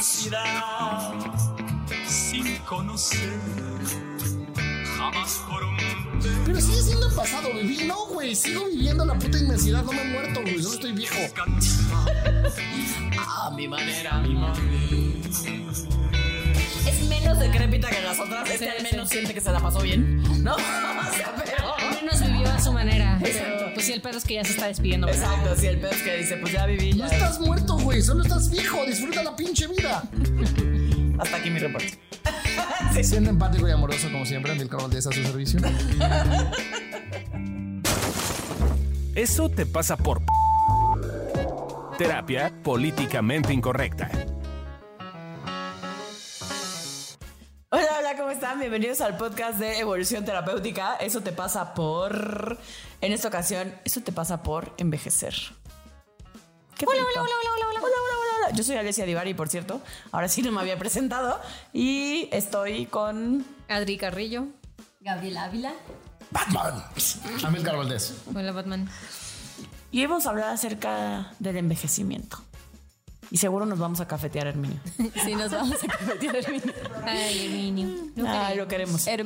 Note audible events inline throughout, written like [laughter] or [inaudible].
inmensidad sin conocer jamás por un Pero sigue siendo el pasado, baby. No, güey. Sigo viviendo la puta inmensidad. No me he muerto, güey. Solo estoy viejo. a [laughs] mi manera, a mi manera. Es menos decrépita que las otras. Este al menos siente que se la pasó bien. ¿No? [laughs] O sea, pero. Al menos vivió a su manera. Pero pues sí, el pedo es que ya se está despidiendo. ¿verdad? Exacto, sí, el pedo es que dice, pues ya viví, No estás muerto, güey. Solo estás viejo. Disfruta la pinche vida. [laughs] Hasta aquí mi reporte. [laughs] Siendo empático y amoroso, como siempre, Milcar Valdés a su servicio. [laughs] Eso te pasa por terapia políticamente incorrecta. Están? Bienvenidos al podcast de Evolución Terapéutica. Eso te pasa por. En esta ocasión, eso te pasa por envejecer. ¿Qué hola, hola, hola, hola, hola, hola, hola, hola, hola. Yo soy Alessia Divari, por cierto. Ahora sí no me había presentado. Y estoy con. Adri Carrillo. Gabriel Ávila. Batman. A Milcar Valdés. Hola, Batman. Y vamos a hablar acerca del envejecimiento. Y seguro nos vamos a cafetear, Herminio. [laughs] Sí, nos vamos a en Herminio. Ay, Herminio. Ay, lo queremos. Ay,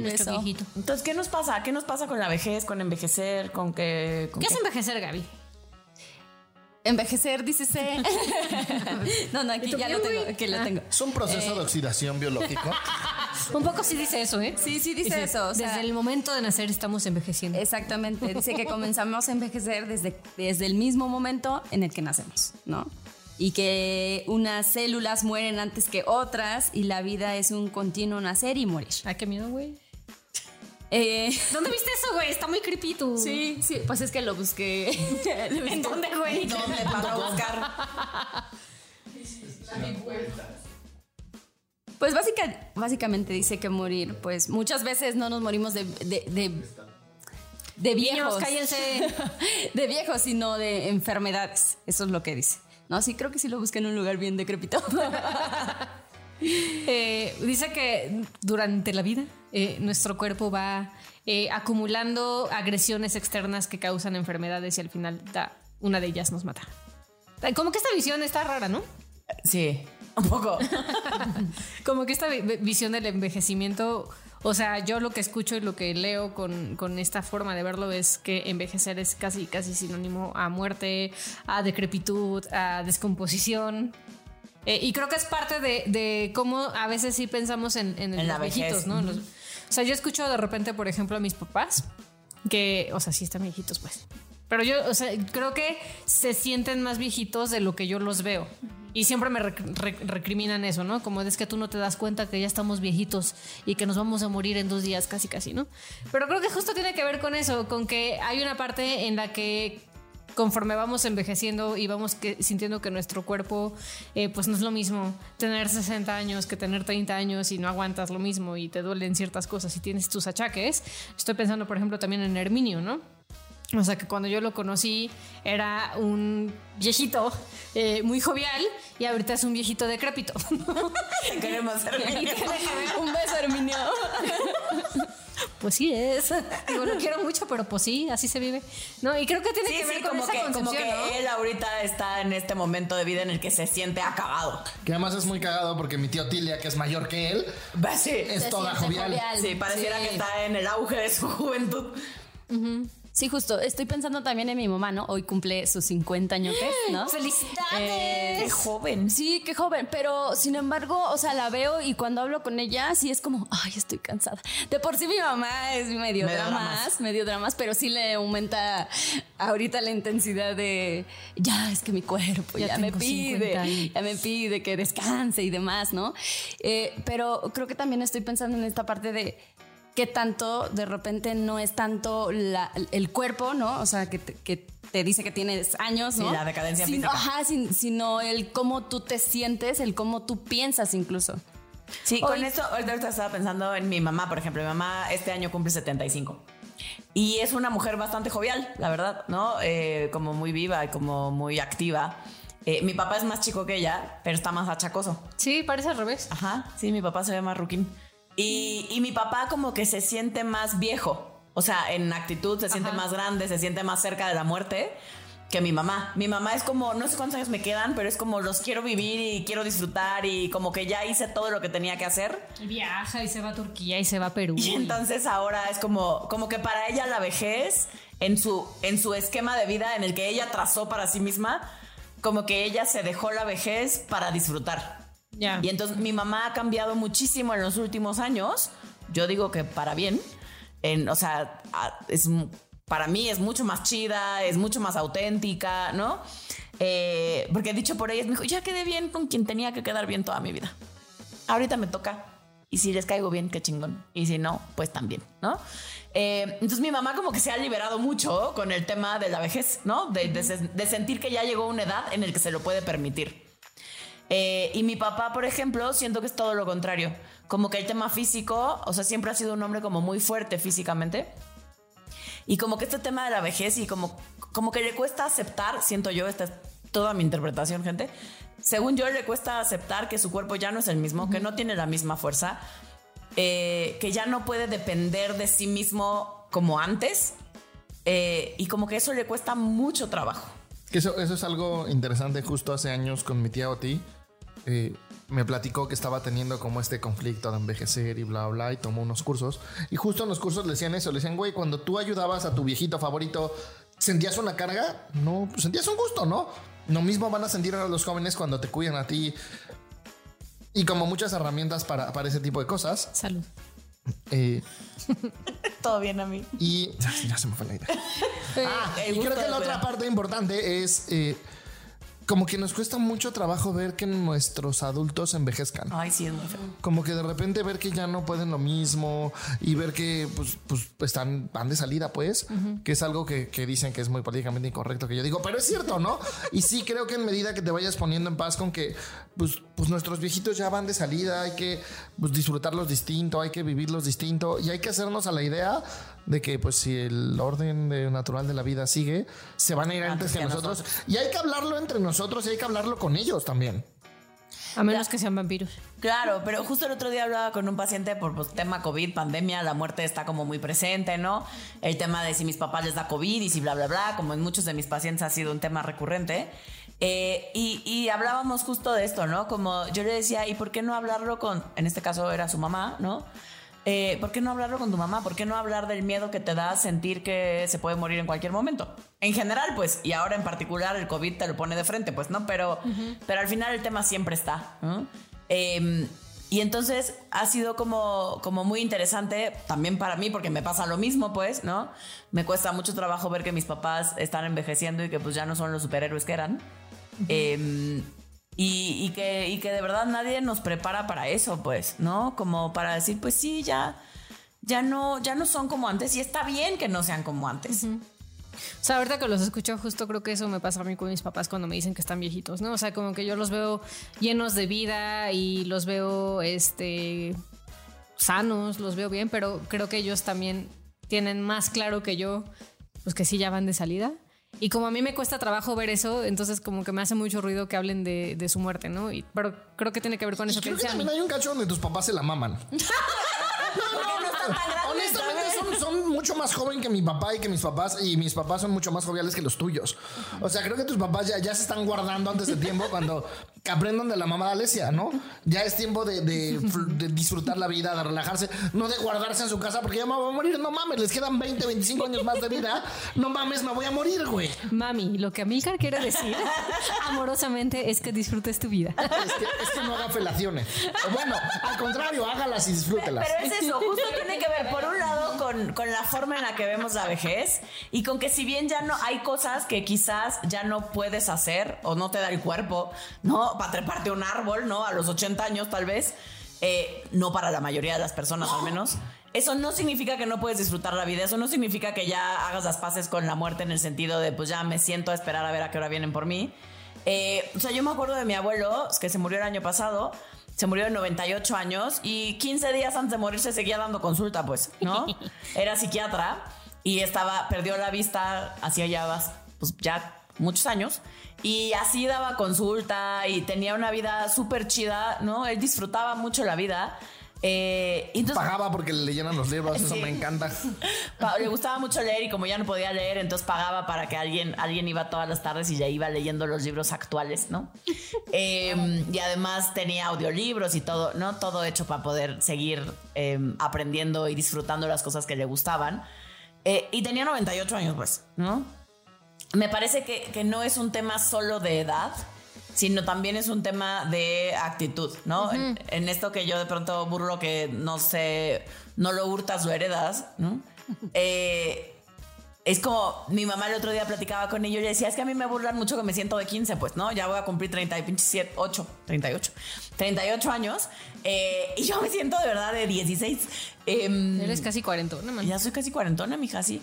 nuestro viejito. Entonces, ¿qué nos pasa? ¿Qué nos pasa con la vejez, con envejecer, con que... con ¿Qué qué? es envejecer, Gaby? Envejecer, dícese. [laughs] no, no, aquí ¿Y tú ya lo tengo, aquí lo Ah. tengo. Es un proceso de oxidación biológico. [laughs] Un poco sí dice eso, ¿eh? Sí, sí dice eso. o sea, Desde el momento de nacer estamos envejeciendo. Exactamente. Dice que comenzamos a envejecer desde, desde el mismo momento en el que nacemos, ¿no? Y que unas células mueren antes que otras y la vida es un continuo nacer y morir. Ay, qué miedo, güey. Eh, [laughs] ¿Dónde viste eso, güey? Está muy creepy tú. sí, sí, pues es que lo busqué. [laughs] ¿En dónde, güey? [laughs] ¿Dónde para buscar? Pues básica- básicamente dice que morir, pues muchas veces no nos morimos de, de, de, de Niños, viejos. cállense. de viejos, sino de enfermedades. Eso es lo que dice. No, sí, creo que sí lo busqué en un lugar bien decrépito. [laughs] Eh, dice que durante la vida eh, nuestro cuerpo va eh, acumulando agresiones externas que causan enfermedades y al final da- una de ellas nos mata. Como que esta visión está rara, ¿no? Sí, un poco. [laughs] Como que esta vi- vi- visión del envejecimiento, o sea, yo lo que escucho y lo que leo con, con esta forma de verlo es que envejecer es casi, casi sinónimo a muerte, a decrepitud, a descomposición. Eh, y creo que es parte de, de cómo a veces sí pensamos en, en, En los viejitos. ¿no? Los- o sea, yo escucho de repente, por ejemplo, a mis papás, que, o sea, sí están viejitos, pues. Pero yo, o sea, creo que se sienten más viejitos de lo que yo los veo. Y siempre me rec- rec- recriminan eso, ¿no? Como es que tú no te das cuenta que ya estamos viejitos y que nos vamos a morir en dos días, casi, casi, ¿no? Pero creo que justo tiene que ver con eso, con que hay una parte en la que conforme vamos envejeciendo y vamos sintiendo que nuestro cuerpo, eh, pues no es lo mismo tener 60 años que tener 30 años y no aguantas lo mismo y te duelen ciertas cosas y tienes tus achaques. Estoy pensando, por ejemplo, también en Herminio, ¿no? O sea que cuando yo lo conocí era un viejito eh, muy jovial y ahorita es un viejito decrépito. Te [laughs] queremos, Herminio. un beso, Herminio. [laughs] pues sí es. Digo, lo quiero mucho, pero pues sí, así se vive. No, y creo que tiene Sí, que ver sí, con como esa que, como que ¿no? él ahorita está en este momento de vida en el que se siente acabado. Que además es muy cagado porque mi tío Tilia, que es mayor que él, Va, Sí, es Se toda jovial. sí, pareciera Sí. que está en el auge de su juventud. Sí, justo. Estoy pensando también en mi mamá, ¿no? Hoy cumple sus 50 añotes, [gasps] ¿no? ¡Felicidades! Eh, Qué joven. Sí, qué joven, pero sin embargo, o sea, la veo y cuando hablo con ella, sí es como, ay, estoy cansada. De por sí mi mamá es medio, Medio dramas, dramas. medio dramas, pero sí le aumenta ahorita la intensidad de, ya, es que mi cuerpo Ya ya, me tengo 50 pide, años. ya me pide que descanse y demás, ¿no? Eh, pero creo que también estoy pensando en esta parte de que tanto de repente no es tanto la- el cuerpo, ¿no? O sea, que te, que te dice que tienes años, Sí, ¿no? la decadencia Sino- física. Ajá, sin- sino el cómo tú te sientes, el cómo tú piensas incluso. Sí, Hoy- con esto, ahorita ahorita estaba pensando en mi mamá, por ejemplo. Mi mamá este año cumple 75. Y es una mujer bastante jovial, la verdad, ¿no? Eh, como muy viva y como muy activa. Eh, mi papá es más chico que ella, pero está más achacoso. Sí, parece al revés. Ajá, sí, mi papá se ve más ruquín. Y, y mi papá como que se siente más viejo. O sea, en actitud se siente Ajá. más grande, se siente más cerca de la muerte. que mi mamá. Mi mamá es como, no sé cuántos años me quedan, pero es como los quiero vivir y quiero disfrutar y como que ya hice todo lo que tenía que hacer. Y viaja y se va a Turquía y se va a Perú. Y entonces ahora es como, como que para ella la vejez, en su, en su esquema de vida en el que ella trazó para sí misma, como que ella se dejó la vejez para disfrutar. Y entonces mi mamá ha cambiado muchísimo en los últimos años. Yo digo que para bien. En, o sea, es, para mí es mucho más chida, es mucho más auténtica, ¿no? Eh, porque dicho por ella, me dijo, ya quedé bien con quien tenía que quedar bien toda mi vida. Ahorita me toca. Y si les caigo bien, qué chingón. Y si no, pues también, ¿no? Eh, entonces mi mamá como que se ha liberado mucho con el tema de la vejez, ¿no? De, de se- de sentir que ya llegó una edad en el que se lo puede permitir. Eh, y mi papá, por ejemplo, siento que es todo lo contrario. Como que el tema físico, o sea, siempre ha sido un hombre como muy fuerte físicamente. Y como que este tema de la vejez y como, como que le cuesta aceptar, siento yo, esta es toda mi interpretación, gente. Según yo, le cuesta aceptar que su cuerpo ya no es el mismo, que no tiene la misma fuerza, eh, que ya no puede depender de sí mismo como antes. eh, y como que eso le cuesta mucho trabajo. Que eso, eso es algo interesante. Justo hace años con mi tía Oti eh, me platicó que estaba teniendo como este conflicto de envejecer y bla, bla, y tomó unos cursos. Y justo en los cursos le decían eso. Le decían, güey, cuando tú ayudabas a tu viejito favorito, ¿sentías una carga? No, pues sentías un gusto, ¿no? Lo mismo van a sentir ahora los jóvenes cuando te cuidan a ti. Y como muchas herramientas para, para ese tipo de cosas. Salud. eh, [laughs] Todo bien a mí. y ya, ya se me fue la idea. [laughs] Ah, y creo que la otra parte importante es eh, como que nos cuesta mucho trabajo ver que nuestros adultos envejezcan. Ay, sí, es muy feo. Como que de repente ver que ya no pueden lo mismo y ver que pues, pues están van de salida, pues, que es algo que, que dicen que es muy políticamente incorrecto que yo digo, pero es cierto, ¿no? Y sí creo que en medida que te vayas poniendo en paz con que pues, pues nuestros viejitos ya van de salida, hay que pues, disfrutarlos distinto, hay que vivirlos distinto y hay que hacernos a la idea de que pues si el orden de- natural de la vida sigue, se van a ir antes, que, nosotros. Y hay que hablarlo entre nosotros y hay que hablarlo con ellos también. A menos que sean vampiros. Claro, pero justo el otro día hablaba con un paciente por pues, tema COVID, pandemia, la muerte está como muy presente, ¿no? El tema de si mis papás les da COVID y si bla, bla, bla, como en muchos de mis pacientes ha sido un tema recurrente. Eh, y, y hablábamos justo de esto, ¿no? Como yo le decía, ¿y por qué no hablarlo con, en este caso era su mamá, ¿no? Eh, ¿Por qué no hablarlo con tu mamá? ¿Por qué no hablar del miedo que te da sentir que se puede morir en cualquier momento? En general, pues, y ahora en particular el COVID te lo pone de frente, pues, ¿no? Pero, pero al final el tema siempre está, ¿no? Eh, y entonces ha sido como, como muy interesante también para mí, porque me pasa lo mismo, pues, ¿no? Me cuesta mucho trabajo ver que mis papás están envejeciendo y que pues ya no son los superhéroes que eran. Eh, y, que de verdad nadie nos prepara para eso, pues, ¿no? Como para decir, pues sí, ya, ya no, ya no son como antes y está bien que no sean como antes. O sea, ahorita que los escucho, justo creo que eso me pasa a mí con mis papás cuando me dicen que están viejitos, ¿no? O sea, como que yo los veo llenos de vida y los veo, este, sanos, los veo bien, pero creo que ellos también tienen más claro que yo, pues que sí ya van de salida. Y como a mí me cuesta trabajo ver eso, entonces como que me hace mucho ruido que hablen de, de su muerte, ¿no? Y, pero creo que tiene que ver con eso Y creo que también hay un cacho donde tus papás se la maman. [laughs] No están tan grandes, Honestamente. Son, son mucho más joven que mi papá y que mis papás y mis papás son mucho más joviales que los tuyos. O sea, creo que tus papás ya, ya se están guardando antes de tiempo cuando aprendan de la mamá de Alesia, ¿no? Ya es tiempo de, de de disfrutar la vida, de relajarse, no de guardarse en su casa porque ya me voy a morir. No mames, les quedan 20, 25 años más de vida. No mames, me voy a morir, güey. Mami, lo que Amilcar quiere decir [laughs] amorosamente es que disfrutes tu vida. Es que, es que no haga felaciones. Bueno, al contrario, hágalas y disfrútelas. Pero es eso, justo tiene que ver, por un lado, con, con la forma en la que vemos la vejez y con que si bien ya no hay cosas que quizás ya no puedes hacer o no te da el cuerpo, ¿no? Para treparte un árbol, ¿no? A los 80 años tal vez, eh, no para la mayoría de las personas al menos. Eso no significa que no puedes disfrutar la vida, eso no significa que ya hagas las paces con la muerte en el sentido de pues ya me siento a esperar a ver a qué hora vienen por mí. Eh, o sea, yo me acuerdo de mi abuelo, que se murió el año pasado, se murió de 98 años y 15 días antes de morirse seguía dando consulta, pues, ¿no? [laughs] Era psiquiatra y estaba, perdió la vista hacía ya, bas- pues, ya muchos años y así daba consulta y tenía una vida súper chida, ¿no? Él disfrutaba mucho la vida. Eh, entonces Pagaba porque le llenan los libros, eso me encanta. [laughs] pa- le gustaba mucho leer y como ya no podía leer, entonces pagaba para que alguien, alguien iba todas las tardes y ya iba leyendo los libros actuales, ¿no? [laughs] Eh, y además tenía audiolibros y todo, ¿no? Todo hecho para poder seguir eh, aprendiendo y disfrutando las cosas que le gustaban. Eh, y tenía 98 años, pues, ¿no? Me parece que, que no es un tema solo de edad, sino también es un tema de actitud, ¿no? en, en esto que yo de pronto burlo que no sé, no lo hurtas, lo heredas, ¿no? [laughs] Eh, es como mi mamá el otro día platicaba con ella y decía, es que a mí me burlan mucho que me siento de 15, pues, ¿no? Ya voy a cumplir 37, 8, 38, 38 años eh, y yo me siento de verdad de 16. Em, Eres casi 40, ¿no, man? ya soy casi cuarentona, mija, sí.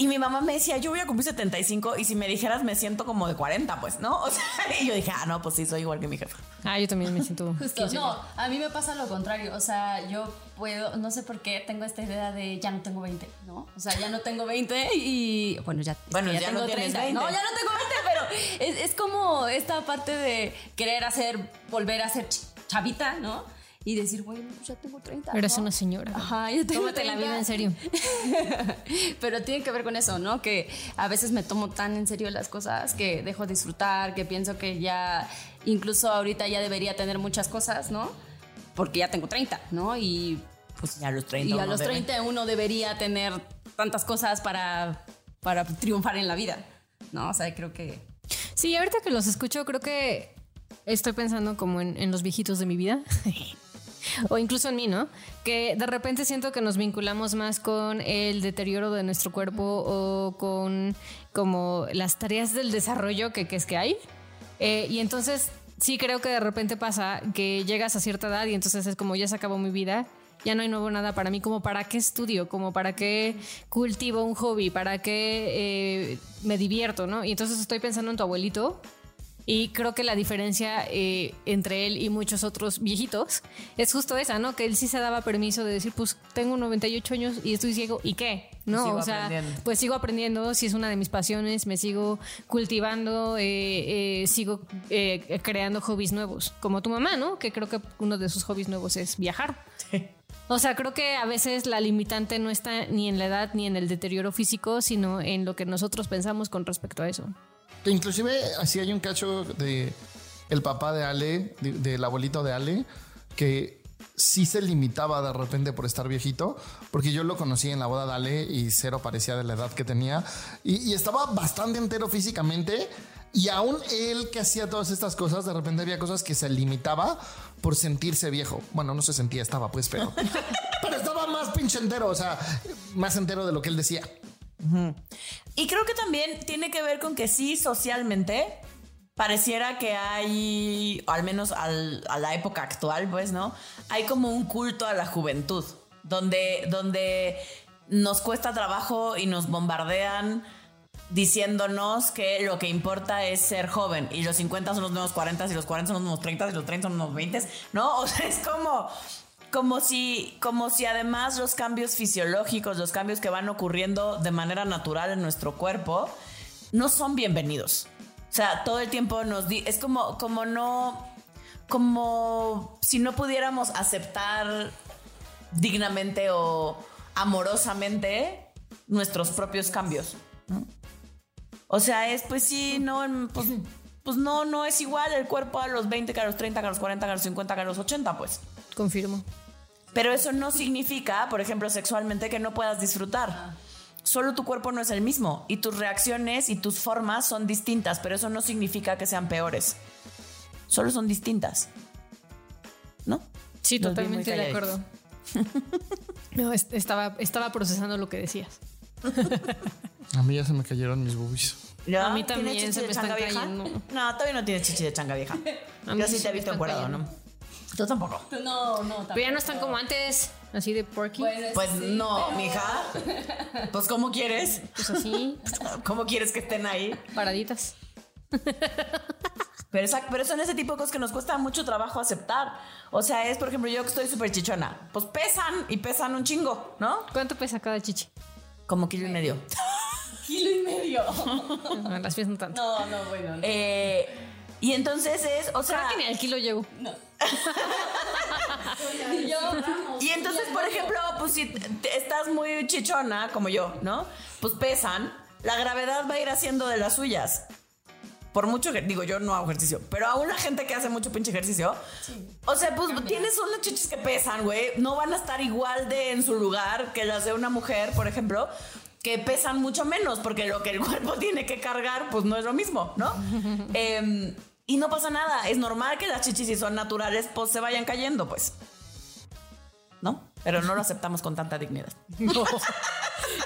Y mi mamá me decía, yo voy a cumplir 75 y si me dijeras me siento como de 40, pues, ¿no? [laughs] O sea, y yo dije, ah, no, pues sí, soy igual que mi jefa. Ah, yo también me siento. Justo, no, a mí me pasa lo contrario. O sea, yo puedo, no sé por qué tengo esta idea de ya no tengo 20, ¿no? O sea, ya no tengo 20 y. Bueno, ya, Bueno, ya, ya tengo no tienes 30. 20. No, ya no tengo 20, pero es, es como esta parte de querer hacer, volver a ser ch- chavita, ¿no? Y decir, bueno, pues ya tengo 30. Eres ¿no? una señora. Ajá, ya tengo Tómate la 30. vida en serio. [laughs] Pero tiene que ver con eso, ¿no? Que a veces me tomo tan en serio las cosas que dejo de disfrutar, que pienso que ya, incluso ahorita ya debería tener muchas cosas, ¿no? Porque ya tengo 30, ¿no? Y pues Y a los 30 y a los debe. 30 uno debería tener tantas cosas para, para triunfar en la vida, ¿no? O sea, creo que... Sí, ahorita que los escucho, creo que estoy pensando como en, en los viejitos de mi vida. [laughs] [laughs] o incluso en mí, ¿no? Que de repente siento que nos vinculamos más con el deterioro de nuestro cuerpo o con como las tareas del desarrollo que, es que hay. Eh, y entonces sí creo que de repente pasa que llegas a cierta edad y entonces es como ya se acabó mi vida. Ya no hay nuevo nada para mí, como para qué estudio, como para qué cultivo un hobby, para qué eh, me divierto, ¿no? Y entonces estoy pensando en tu abuelito, y creo que la diferencia eh, entre él y muchos otros viejitos es justo esa, ¿no? Que él sí se daba permiso de decir, pues tengo 98 años y estoy ciego, ¿y qué? No, Sigo o sea, pues sigo aprendiendo, si es una de mis pasiones, me sigo cultivando, eh, eh, sigo creando hobbies nuevos, como tu mamá, ¿no? Que creo que uno de sus hobbies nuevos es viajar. O sea, creo que a veces la limitante no está ni en la edad ni en el deterioro físico, sino en lo que nosotros pensamos con respecto a eso. Que inclusive así hay un cacho de el papá de Ale, de- del abuelito de Ale, que sí se limitaba de repente por estar viejito, porque yo lo conocí en la boda de Ale y cero parecía de la edad que tenía, y, y estaba bastante entero físicamente, y aún él que hacía todas estas cosas, de repente había cosas que se limitaba por sentirse viejo. Bueno, no se sentía, estaba pues, pero, [laughs] pero estaba más pinche entero, o sea, más entero de lo que él decía. Y creo que también tiene que ver con que sí, socialmente, pareciera que hay, al menos a la época actual, pues, ¿no? Hay como un culto a la juventud, donde, donde nos cuesta trabajo y nos bombardean diciéndonos que lo que importa es ser joven y los 50 son los nuevos 40 y los 40 son los nuevos 30 y los 30 son los nuevos 20, ¿no? [laughs] O sea, es como como si como si además los cambios fisiológicos, los cambios que van ocurriendo de manera natural en nuestro cuerpo no son bienvenidos. O sea, todo el tiempo nos di es como como no como si no pudiéramos aceptar dignamente o amorosamente nuestros propios cambios. O sea, es pues sí, no, pues, pues no, no es igual el cuerpo a los 20 que a los 30, que a los 40, que a los 50, que a los 80, pues. Confirmo. Pero eso no significa, por ejemplo, sexualmente que no puedas disfrutar. Solo tu cuerpo no es el mismo y tus reacciones y tus formas son distintas, pero eso no significa que sean peores. Solo son distintas. ¿No? Sí, Nos totalmente de acuerdo. [laughs] No, est- estaba, estaba procesando lo que decías. [laughs] A mí ya se me cayeron mis boobies. ¿Ya? A mí ¿Tienes también chichi se de me changa están vieja? cayendo. No, todavía no tienes chichi de changa vieja. [laughs] A mí Yo sí te he visto cayendo. ¿no? Tú tampoco. No, no, Pero ya no están como antes, así de porky. Pues sí, no, pero- mija. [laughs] Pues ¿cómo quieres? Pues así, [laughs] ¿Cómo quieres que estén ahí? paraditas. Pero, esa- pero son ese tipo de cosas que nos cuesta mucho trabajo aceptar. O sea, es, por ejemplo, yo que estoy súper chichona. Pues pesan y pesan un chingo, ¿no? ¿Cuánto pesa cada chichi? Como kilo y medio. Kilo y medio. [laughs] No, las pies no tanto. No, no, bueno. no. Eh, y entonces es, o sea... Creo que ni al kilo llego. [laughs] Y entonces, por ejemplo, pues si estás muy chichona, como yo, ¿no? Pues pesan, la gravedad va a ir haciendo de las suyas. Por mucho que, digo, yo no hago ejercicio, pero a una gente que hace mucho pinche ejercicio, o sea, pues tienes unas chichis que pesan, güey, no van a estar igual de en su lugar que las de una mujer, por ejemplo, que pesan mucho menos, porque lo que el [laughs] cuerpo tiene que cargar, pues no es lo mismo, ¿no? [laughs] Em, y no pasa nada, es normal que las chichis, si son naturales, pues se vayan cayendo, pues. ¿No? Pero no lo aceptamos con tanta dignidad. [laughs]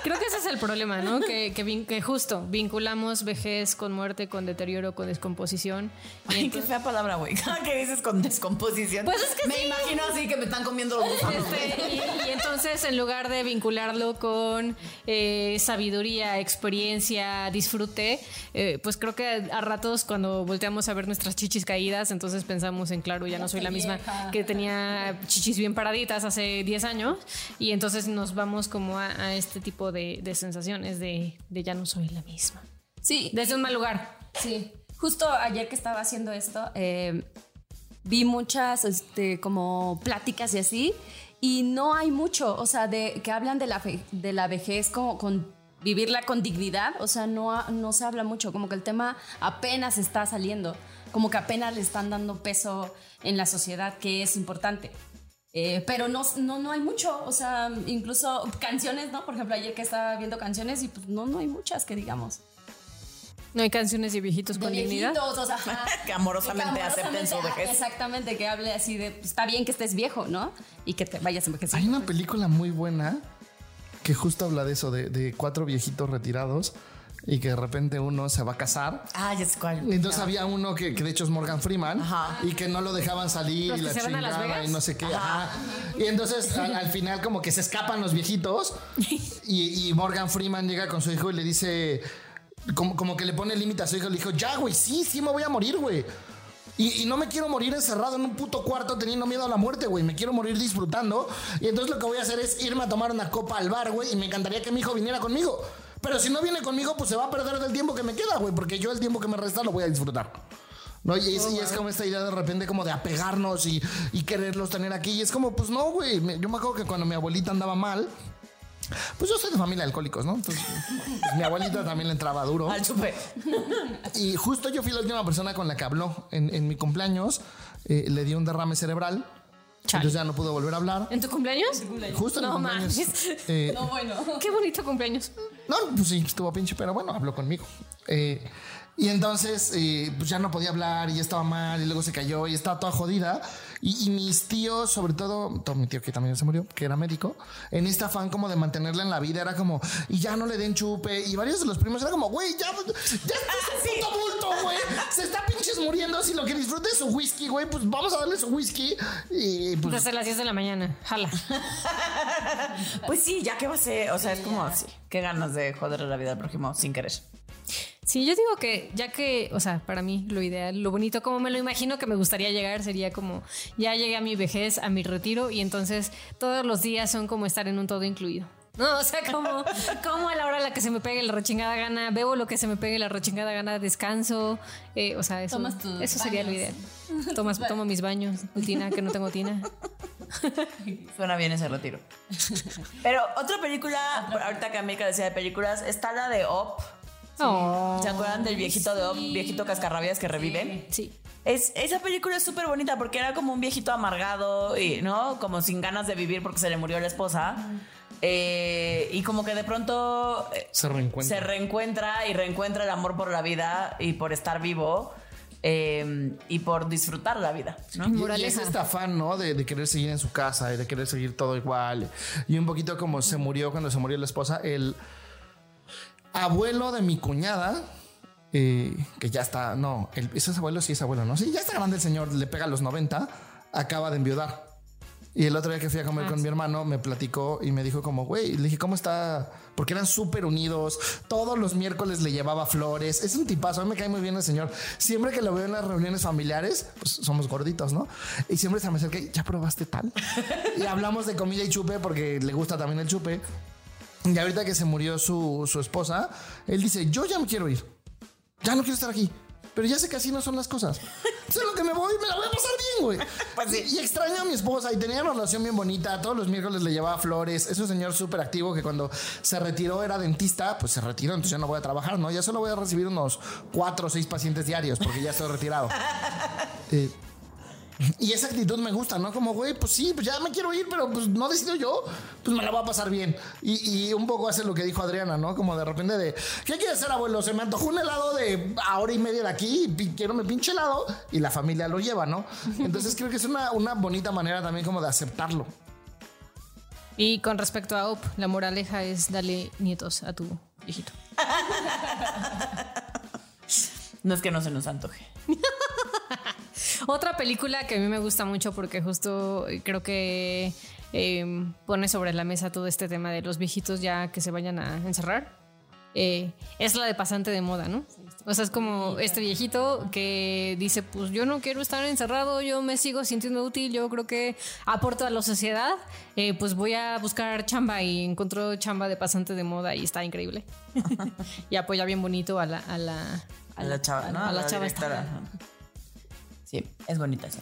Creo que ese es el problema, ¿no? Que, que, vin- que justo vinculamos vejez con muerte, con deterioro, con descomposición. Y Ay, qué fea palabra, güey. [laughs] ¿Qué dices con descomposición? Pues es que Me sí. imagino así que me están comiendo los gusanos. Este, y, y entonces, en lugar de vincularlo con eh, sabiduría, experiencia, disfrute, eh, pues creo que a ratos cuando volteamos a ver nuestras chichis caídas, entonces pensamos en, claro, ya no soy la misma que tenía chichis bien paraditas hace 10 años, y entonces nos vamos como a, a este tipo de, de sensaciones de, de ya no soy la misma. Sí, Desde un mal lugar. Sí, justo ayer que estaba haciendo esto, eh, vi muchas este, como pláticas y así, y no hay mucho, o sea, de, que hablan de la, fe- de la vejez como con vivirla con dignidad, o sea, no, no se habla mucho, como que el tema apenas está saliendo, como que apenas le están dando peso en la sociedad, que es importante. Eh, pero no, no, no hay mucho, o sea, incluso canciones, ¿no? Por ejemplo, ayer que estaba viendo canciones y pues no, no hay muchas que digamos. No hay canciones de viejitos De con dignidad. viejitos, o sea. [laughs] Que amorosamente Que acepten su amorosamente, vejez. Exactamente, que hable así de, pues, está bien que estés viejo, ¿no? Y que te vayas Hay envejeciendo. una película muy buena que justo habla de eso, de, de cuatro viejitos retirados y que de repente uno se va a casar. Ah, ya sé cuál. Y entonces había uno que, que de hecho es Morgan Freeman Ajá. y que no lo dejaban salir ¿Los y la se van a Las chingada Vegas? y no sé qué. ajá. Y entonces al, al final como que se escapan los viejitos [laughs] y, y Morgan Freeman llega con su hijo y le dice, como, como que le pone límite a su hijo, le dijo, ya güey, sí, sí me voy a morir, güey. Y, y no me quiero morir encerrado en un puto cuarto teniendo miedo a la muerte, güey. Me quiero morir disfrutando. Y entonces lo que voy a hacer es irme a tomar una copa al bar, güey. Y me encantaría que mi hijo viniera conmigo. Pero si no viene conmigo, pues se va a perder del tiempo que me queda, güey. Porque yo el tiempo que me resta lo voy a disfrutar. ¿No? Y es, y es como esta idea de repente como de apegarnos y, y quererlos tener aquí. Y es como, pues no, güey. Yo me acuerdo que cuando mi abuelita andaba mal, pues yo soy de familia de alcohólicos, ¿no? Entonces, pues, mi abuelita también le entraba duro. Al chupe. Y justo yo fui la última persona con la que habló en, en mi cumpleaños. eh, le dio un derrame cerebral. Chale. Entonces ya no pudo volver a hablar. ¿En tu cumpleaños? Justo en mi No cumpleaños. eh, bueno. Qué bonito cumpleaños. No, pues sí, estuvo pinche, pero bueno, habló conmigo. Eh, y entonces, eh, pues ya no podía hablar y ya estaba mal y luego se cayó y estaba toda jodida. Y, y mis tíos, sobre todo, todo mi tío que también se murió, que era médico, en este afán como de mantenerla en la vida, era como, y ya no le den chupe. Y varios de los primos era como, güey, ya, ya estás un puto bulto, güey. Se está pinches muriendo. Si lo que disfruta es su whisky, güey, pues vamos a darle su whisky. Y pues. Desde las 10 de la mañana. Jala. [laughs] Pues sí, ya que va a ser. O sea, es como así. Qué ganas de joderle la vida al prójimo sin querer. Sí, yo digo que ya que, o sea, para mí lo ideal, lo bonito, como me lo imagino que me gustaría llegar, sería como ya llegué a mi vejez, a mi retiro y entonces todos los días son como estar en un todo incluido. No, o sea, como, [laughs] como a la hora a la que se me pegue la rechingada gana, bebo lo que se me pegue la rechingada gana, descanso, eh, o sea, eso, Tomas tus eso sería lo ideal. [laughs] Tomas, tomo mis baños, tina, que no tengo tina. [laughs] Suena bien ese retiro. Pero otra película, ahorita que América decía de películas, está la de Op. Oh, ¿Se acuerdan del viejito de Op, viejito cascarrabias que revive? sí. Es, esa película es súper bonita porque era como un viejito amargado y, ¿no? Como sin ganas de vivir porque se le murió la esposa. Eh, y como que de pronto eh, Se reencuentra. se reencuentra y reencuentra el amor por la vida y por estar vivo eh, y por disfrutar la vida, ¿no? Y- Y, es este afán, ¿no? De, de querer seguir en su casa y de querer seguir todo igual. Y un poquito como se murió cuando se murió la esposa, el abuelo de mi cuñada, eh, que ya está, no, el, ese es abuelo, sí es abuelo, ¿no? Sí, ya está grande el señor, le pega a los 90, acaba de enviudar. Y el otro día que fui a comer con mi hermano me platicó y me dijo como, güey, le dije, ¿cómo está? Porque eran súper unidos. Todos los miércoles le llevaba flores. Es un tipazo. A mí me cae muy bien el señor. Siempre que lo veo en las reuniones familiares, pues somos gorditos, ¿no? Y siempre se me acerca ¿ya probaste tal? [laughs] y hablamos de comida y chupe porque le gusta también el chupe. Y ahorita que se murió su, su esposa, él dice, yo ya me quiero ir. Ya no quiero estar aquí. Pero ya sé que así no son las cosas. Eso es lo que me voy, me la voy a pasar bien, güey. [laughs] Pues sí. y extraño a mi esposa y tenía una relación bien bonita. Todos los miércoles le llevaba flores. Es un señor súper activo que cuando se retiró era dentista, pues se retiró, entonces ya no voy a trabajar, ¿no? Ya solo voy a recibir unos cuatro o seis pacientes diarios porque ya estoy retirado. [laughs] Eh, y esa actitud me gusta, ¿no? Como, güey, pues sí, pues ya me quiero ir, pero pues no decido yo, pues me la voy a pasar bien. Y, y un poco hace lo que dijo Adriana, ¿no? Como de repente de, ¿qué quiere hacer, abuelo? Se me antojó un helado de a hora y media de aquí, y quiero mi pinche helado, y la familia lo lleva, ¿no? Entonces creo que es una, una bonita manera también como de aceptarlo. Y con respecto a Op, la moraleja es darle nietos a tu viejito. [laughs] No es que no se nos antoje. [laughs] Otra película que a mí me gusta mucho porque justo creo que eh, pone sobre la mesa todo este tema de los viejitos ya que se vayan a encerrar. eh, es la de pasante de moda, ¿no? O sea, es como este viejito que dice, pues yo no quiero estar encerrado, yo me sigo sintiendo útil, yo creo que aporto a la sociedad, eh, pues voy a buscar chamba y encontró chamba de pasante de moda y está increíble. [laughs] y apoya bien bonito a la... A la, A la chava, ¿no? A la, chava esta. directora. Sí, es bonita esa.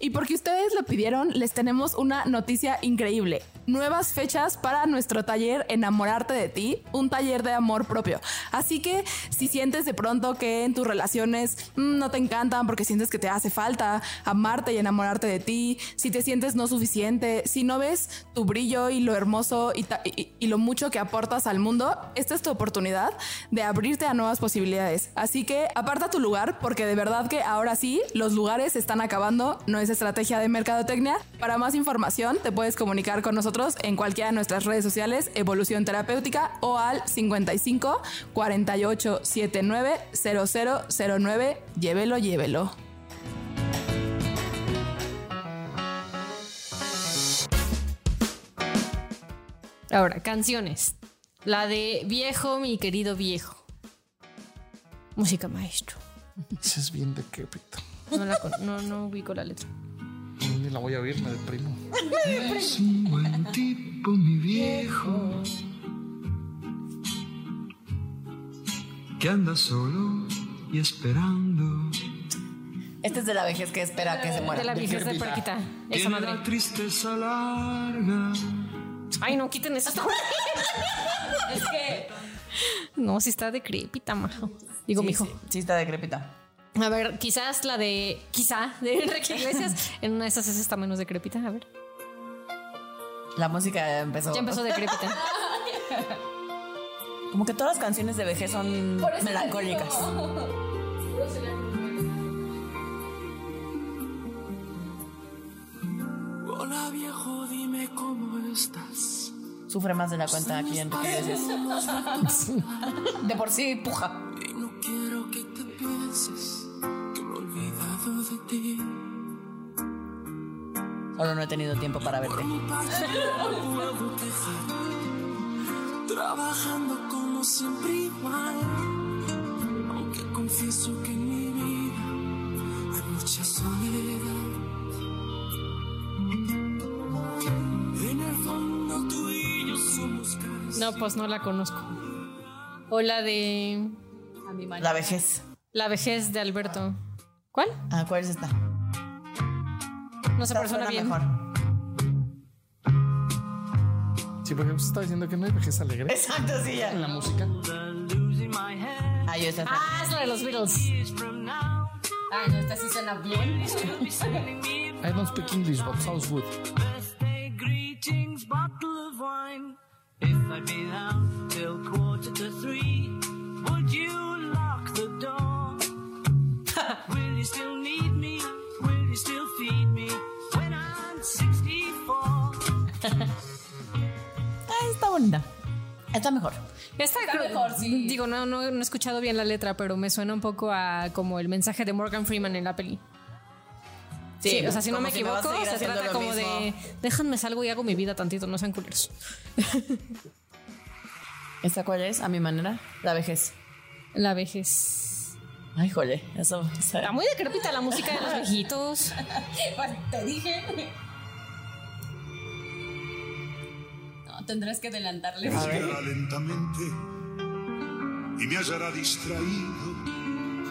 Y porque ustedes lo pidieron, les tenemos una noticia increíble. Nuevas fechas para nuestro taller Enamorarte de ti, un taller de amor propio. Así que si sientes de pronto que en tus relaciones mm, no te encantan porque sientes que te hace falta amarte y enamorarte de ti, si te sientes no suficiente, si no ves tu brillo y lo hermoso y, y- y lo mucho que aportas al mundo, esta es tu oportunidad de abrirte a nuevas posibilidades. Así que aparta tu lugar porque de verdad que ahora sí, los lugares están acabando, no es estrategia de mercadotecnia. Para más información te puedes comunicar con nosotros en cualquiera de nuestras redes sociales, Evolución Terapéutica o al 55 48 79 0009. Llévelo, llévelo. Ahora, canciones. La de Viejo, mi querido viejo. Música maestro. Es bien. No, la con- no, no ubico la letra. Ni la voy a oír, me deprimo. Es un buen tipo, mi viejo. Que anda solo y esperando. Este es de la vejez que espera que se muera. De la vieja de Perquita. Esa madre. la tristeza larga. Ay, no, quiten eso. Es que. No, si está decrépita, majo. Digo, Sí, mijo. sí, sí está decrépita. A ver, quizás la de. Quizá, [laughs] de Enrique Iglesias. [laughs] En una de esas está menos decrépita. A ver. La música empezó. Ya empezó decrépita. [laughs] Como que todas las canciones de vejez son melancólicas. Hola viejo, dime cómo estás. Sufre más de la cuenta aquí en Iglesias. De por sí puja. Solo no he tenido tiempo para verte. Trabajando como siempre igual. Aunque confieso que en mi vida hay mucha soledad. En el fondo tú y yo somos casi No, pues no la conozco. O la de. La vejez. La vejez de Alberto. ¿Cuál? Ah, ¿cuál es esta? No se persona bien. mejor. Sí, porque usted está diciendo que no hay vejez alegre Exacto, sí, ya. en la música. Ah, yo esta. Ah, es la de los Beatles. Ay, no, esta sí suena bien. [laughs] I don't speak English, but sounds good. birthday greetings, bottle of wine. If I'd be down till quarter to three, would you lock the door? Will you still need me? Will you still feed [laughs] está bonita. Está mejor. Esta creo- mejor, sí. Digo, no, no, no he escuchado bien la letra, pero me suena un poco a como el mensaje de Morgan Freeman en la peli. Sí, o sea, si no me si equivoco, se trata como de mismo. déjanme salgo y hago mi vida tantito, no sean culeros. [laughs] ¿Esta cuál es? A mi manera. La vejez. La vejez. Ay, jole. Eso. Está muy decrépita la música de los [laughs] viejitos. Te dije. Tendrás que adelantarle. Respira lentamente y me hallará distraído,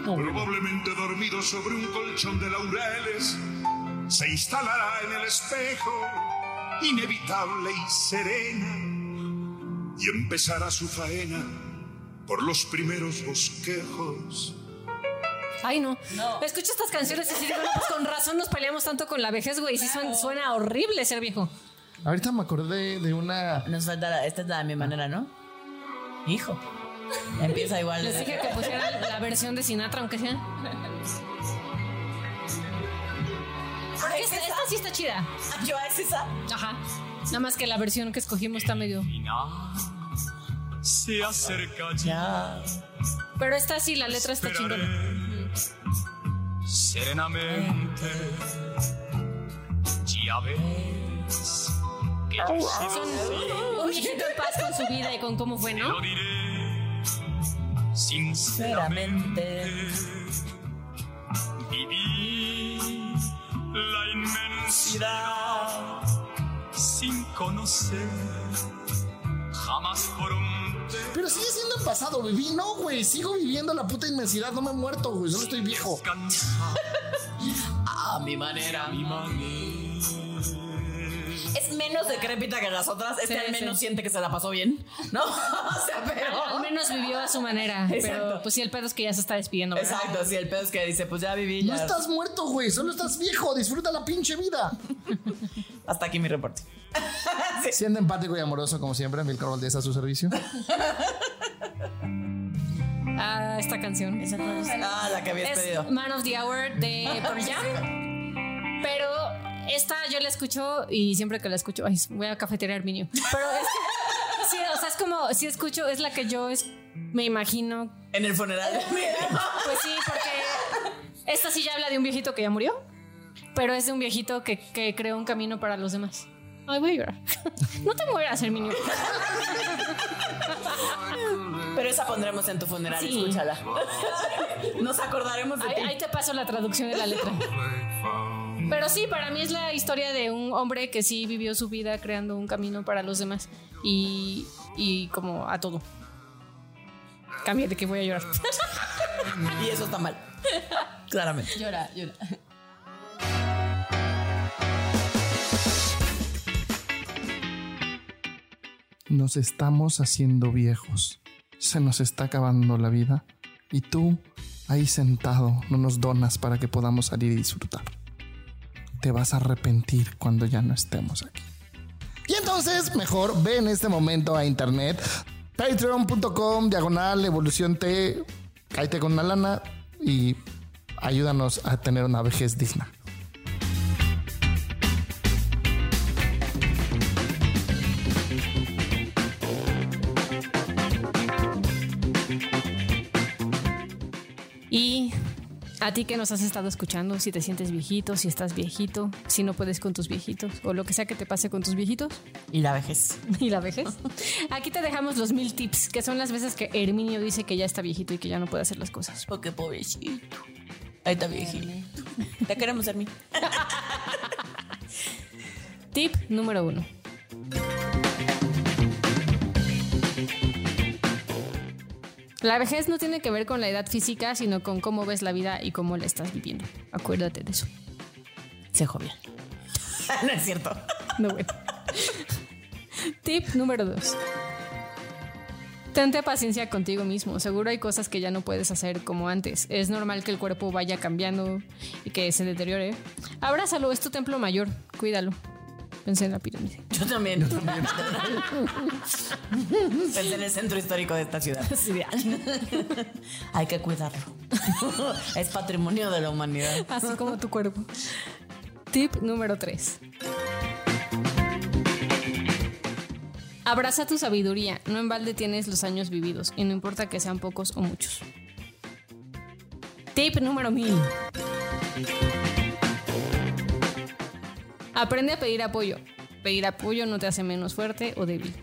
probablemente dormido sobre un colchón de laureles. Se instalará en el espejo, inevitable y serena, y empezará su faena por los primeros bosquejos. Ay, no. Escucho estas canciones y digo, no, pues con razón nos peleamos tanto con la vejez, güey. Sí suena, suena horrible ser viejo. Ahorita me acordé de una. Nos falta la- esta es la de mi manera, ¿no? Hijo. Empieza igual. Les dije que pusieran la versión de Sinatra, aunque sea. Esta, esta sí está chida. Yo es esa. Ajá. Nada más que la versión que escogimos está medio. Se acerca Ya. Pero esta sí, la letra está chingona. serenamente. Ya ves Son un viejito en paz con su vida y con cómo fue, ¿no? lo diré sinceramente. Viví la inmensidad sin conocer jamás por un Pero sigue siendo en pasado, viví. No, güey. Sigo viviendo la puta inmensidad. No me he muerto, güey. Solo estoy viejo. [laughs] A mi manera. mi manera. Es menos decrépita que las otras. Este Sí, al menos sí. siente que se la pasó bien. ¿No? [laughs] o sea, pero. Al menos vivió a su manera. Pero Exacto. pues sí, el pedo es que ya se está despidiendo. ¿verdad? Exacto, sí, el pedo es que dice, pues ya viví. No Ya. estás muerto, güey. Solo estás viejo. Disfruta la pinche vida. [laughs] Hasta aquí mi reporte. [laughs] Siendo empático y amoroso, como siempre, Milcar Valdés a su servicio. Ah, esta canción. Ah, la que habías Es pedido. Man of the Hour de Pearl Jam. Pero esta yo la escucho y siempre que la escucho, ay, voy a cafetería Arminio. Pero es que, sí, o sea, es como, si escucho, es la que yo es, me imagino. En el funeral. Pues sí, porque esta sí ya habla de un viejito que ya murió, pero es de un viejito que, que creó un camino para los demás. Ay, voy a llorar. No te mueras, Herminio. Pero esa pondremos en tu funeral, Sí. escúchala. Nos acordaremos de Ahí, ti. ahí te paso la traducción de la letra. Pero sí, para mí es la historia de un hombre que sí vivió su vida creando un camino para los demás y, y como a todo. Cambia de que voy a llorar. Y eso está mal. Claramente. Llora, llora. Nos estamos haciendo viejos. Se nos está acabando la vida. Y tú, ahí sentado, no nos donas para que podamos salir y disfrutar. Te vas a arrepentir cuando ya no estemos aquí. Y entonces, mejor ve en este momento a internet. Patreon.com, diagonal, evolución T. Cállate con una lana y ayúdanos a tener una vejez digna. A ti que nos has estado escuchando, si te sientes viejito, si estás viejito, si no puedes con tus viejitos o lo que sea que te pase con tus viejitos Y la vejez. [laughs] y la vejez. Aquí te dejamos los mil tips, que son las veces que Herminio dice que ya está viejito y que ya no puede hacer las cosas. Porque pobrecito. Ahí está viejito. Te queremos, Hermi. Tip número uno. La vejez no tiene que ver con la edad física, sino con cómo ves la vida y cómo la estás viviendo. Acuérdate de eso. Se jovial. [laughs] no es cierto. No, bueno. Tip número dos. Tente paciencia contigo mismo. Seguro hay cosas que ya no puedes hacer como antes. Es normal que el cuerpo vaya cambiando y que se deteriore. Abrázalo, es tu templo mayor. Cuídalo. Pensé en la pirámide. Yo también. Pensé [laughs] en el centro histórico de esta ciudad. [laughs] Hay que cuidarlo. [laughs] es patrimonio de la humanidad. Así como tu cuerpo. Tip número 3. Abraza tu sabiduría. No en balde tienes los años vividos y no importa que sean pocos o muchos. Tip número 1000. Aprende a pedir apoyo. Pedir apoyo no te hace menos fuerte o débil.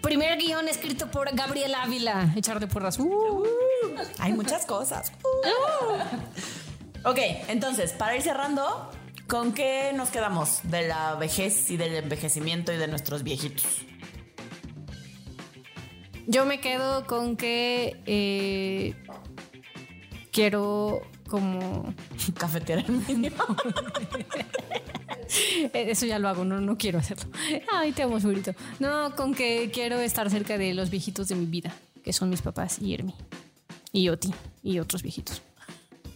Primer guion escrito por Gabriel Ávila. Echar de porras. Uh. [laughs] Hay muchas cosas. ok, entonces, para ir cerrando, ¿con qué nos quedamos de la vejez y del envejecimiento y de nuestros viejitos? Yo me quedo con que eh, quiero como... Cafetera en medio. [laughs] Eh, Eso ya lo hago, no, no quiero hacerlo. Ay, te amo, segurito. No, con que quiero estar cerca de los viejitos de mi vida, que son mis papás y Hermi. Y Oti. Y otros viejitos.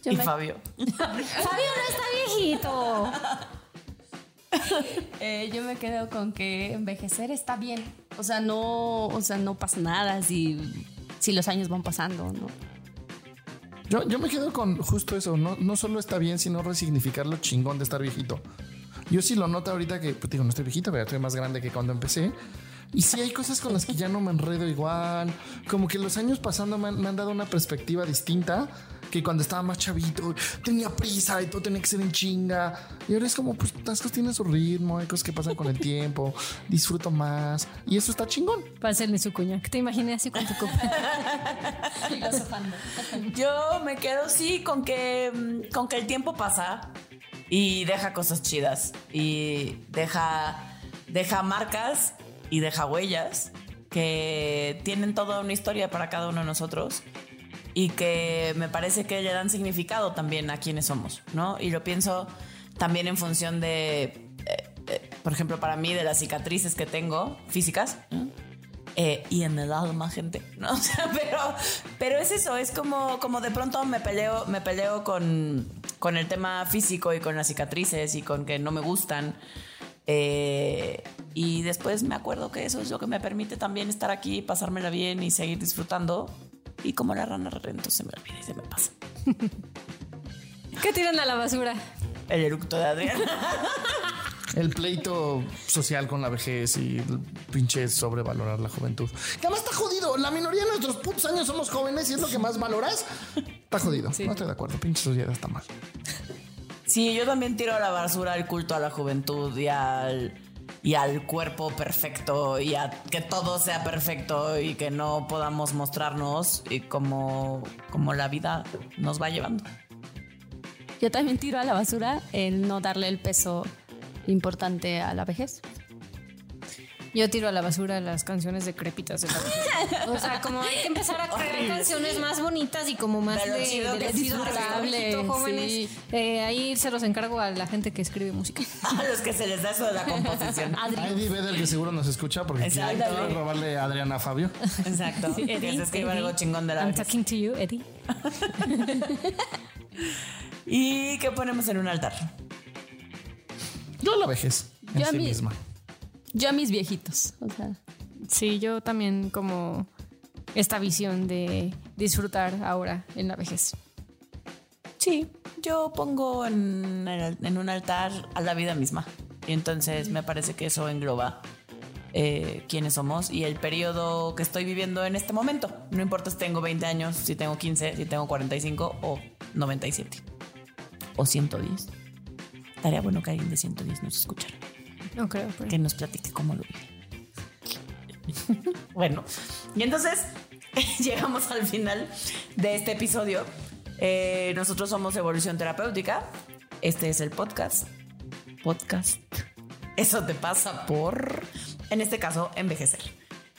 y Fabio. [laughs] Fabio no está viejito. [laughs] Eh, yo me quedo con que envejecer está bien. O sea, no, o sea, no pasa nada si, si los años van pasando, ¿no? Yo, yo me quedo con justo eso. No, no solo está bien, sino resignificar lo chingón de estar viejito. Yo sí lo noto ahorita que, pues digo, no estoy viejito, pero estoy más grande que cuando empecé. Y sí hay cosas con las que ya no me enredo igual. Como que los años pasando me han, me han dado una perspectiva distinta que cuando estaba más chavito tenía prisa y todo tenía que ser en chinga. Y ahora es como, pues las cosas tienen su ritmo, hay cosas que pasan con el [laughs] tiempo, disfruto más. Y eso está chingón. Pásenle su cuña. Que te imaginé así con tu copa. [laughs] Yo me quedo sí con que, mm, con que el tiempo pasa y deja cosas chidas y deja, deja marcas y deja huellas que tienen toda una historia para cada uno de nosotros y que me parece que le dan significado también a quienes somos, ¿no? Y lo pienso también en función de, eh, eh, por ejemplo, para mí, de las cicatrices que tengo físicas. Eh, y en el alma, gente, ¿no? [laughs] Pero, pero es eso, es como, como de pronto me peleo, me peleo con, con el tema físico y con las cicatrices y con que no me gustan. Eh, y después me acuerdo que eso es lo que me permite también estar aquí, pasármela bien y seguir disfrutando. Y como la rana rento se me olvida y se me pasa. [laughs] ¿Qué tiran a la basura? El eructo de Adrián. [laughs] El pleito social con la vejez y el pinche sobrevalorar la juventud. Que además está jodido. La minoría de nuestros putos años somos jóvenes y es lo que más valoras. Está jodido. No estoy de acuerdo. Pinche sociedad está mal. Sí, yo también tiro a la basura el culto a la juventud y al, y al cuerpo perfecto y a que todo sea perfecto y que no podamos mostrarnos y como, como la vida nos va llevando. Yo también tiro a la basura el no darle el peso importante a la vejez. Yo tiro a la basura las canciones decrépitas de la. [laughs] O sea, como hay que empezar a crear canciones más bonitas y como más De de, de jóvenes. sí. Eh, ahí se los encargo a la gente que escribe música. [laughs] A los que se les da eso de la composición. Eddie Vedder que seguro nos escucha porque quiere robarle a Adriana a Fabio. Exacto. que se escriba algo chingón de la I'm talking to you, Eddie. [laughs] ¿Y qué ponemos en un altar? Yo la vejez en Yo a sí mí- misma. Yo a mis viejitos. O sea, Sí, yo también como esta visión de disfrutar ahora en la vejez. Sí, yo pongo en, en un altar a la vida misma. Y entonces me parece que eso engloba eh, quiénes somos y el periodo que estoy viviendo en este momento. No importa si tengo 20 años, si tengo 15, si tengo 45 o 97 o 110. Estaría bueno que alguien de 110 nos escuchara, No creo, pero... que nos platique cómo lo vive. [laughs] bueno, y entonces [laughs] llegamos al final de este episodio. Eh, nosotros somos Evolución Terapéutica. Este es el podcast. Podcast. Eso te pasa por, en este caso, envejecer.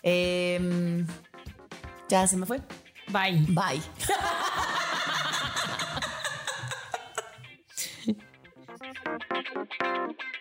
Eh, ya se me fue. Bye. Bye. [laughs]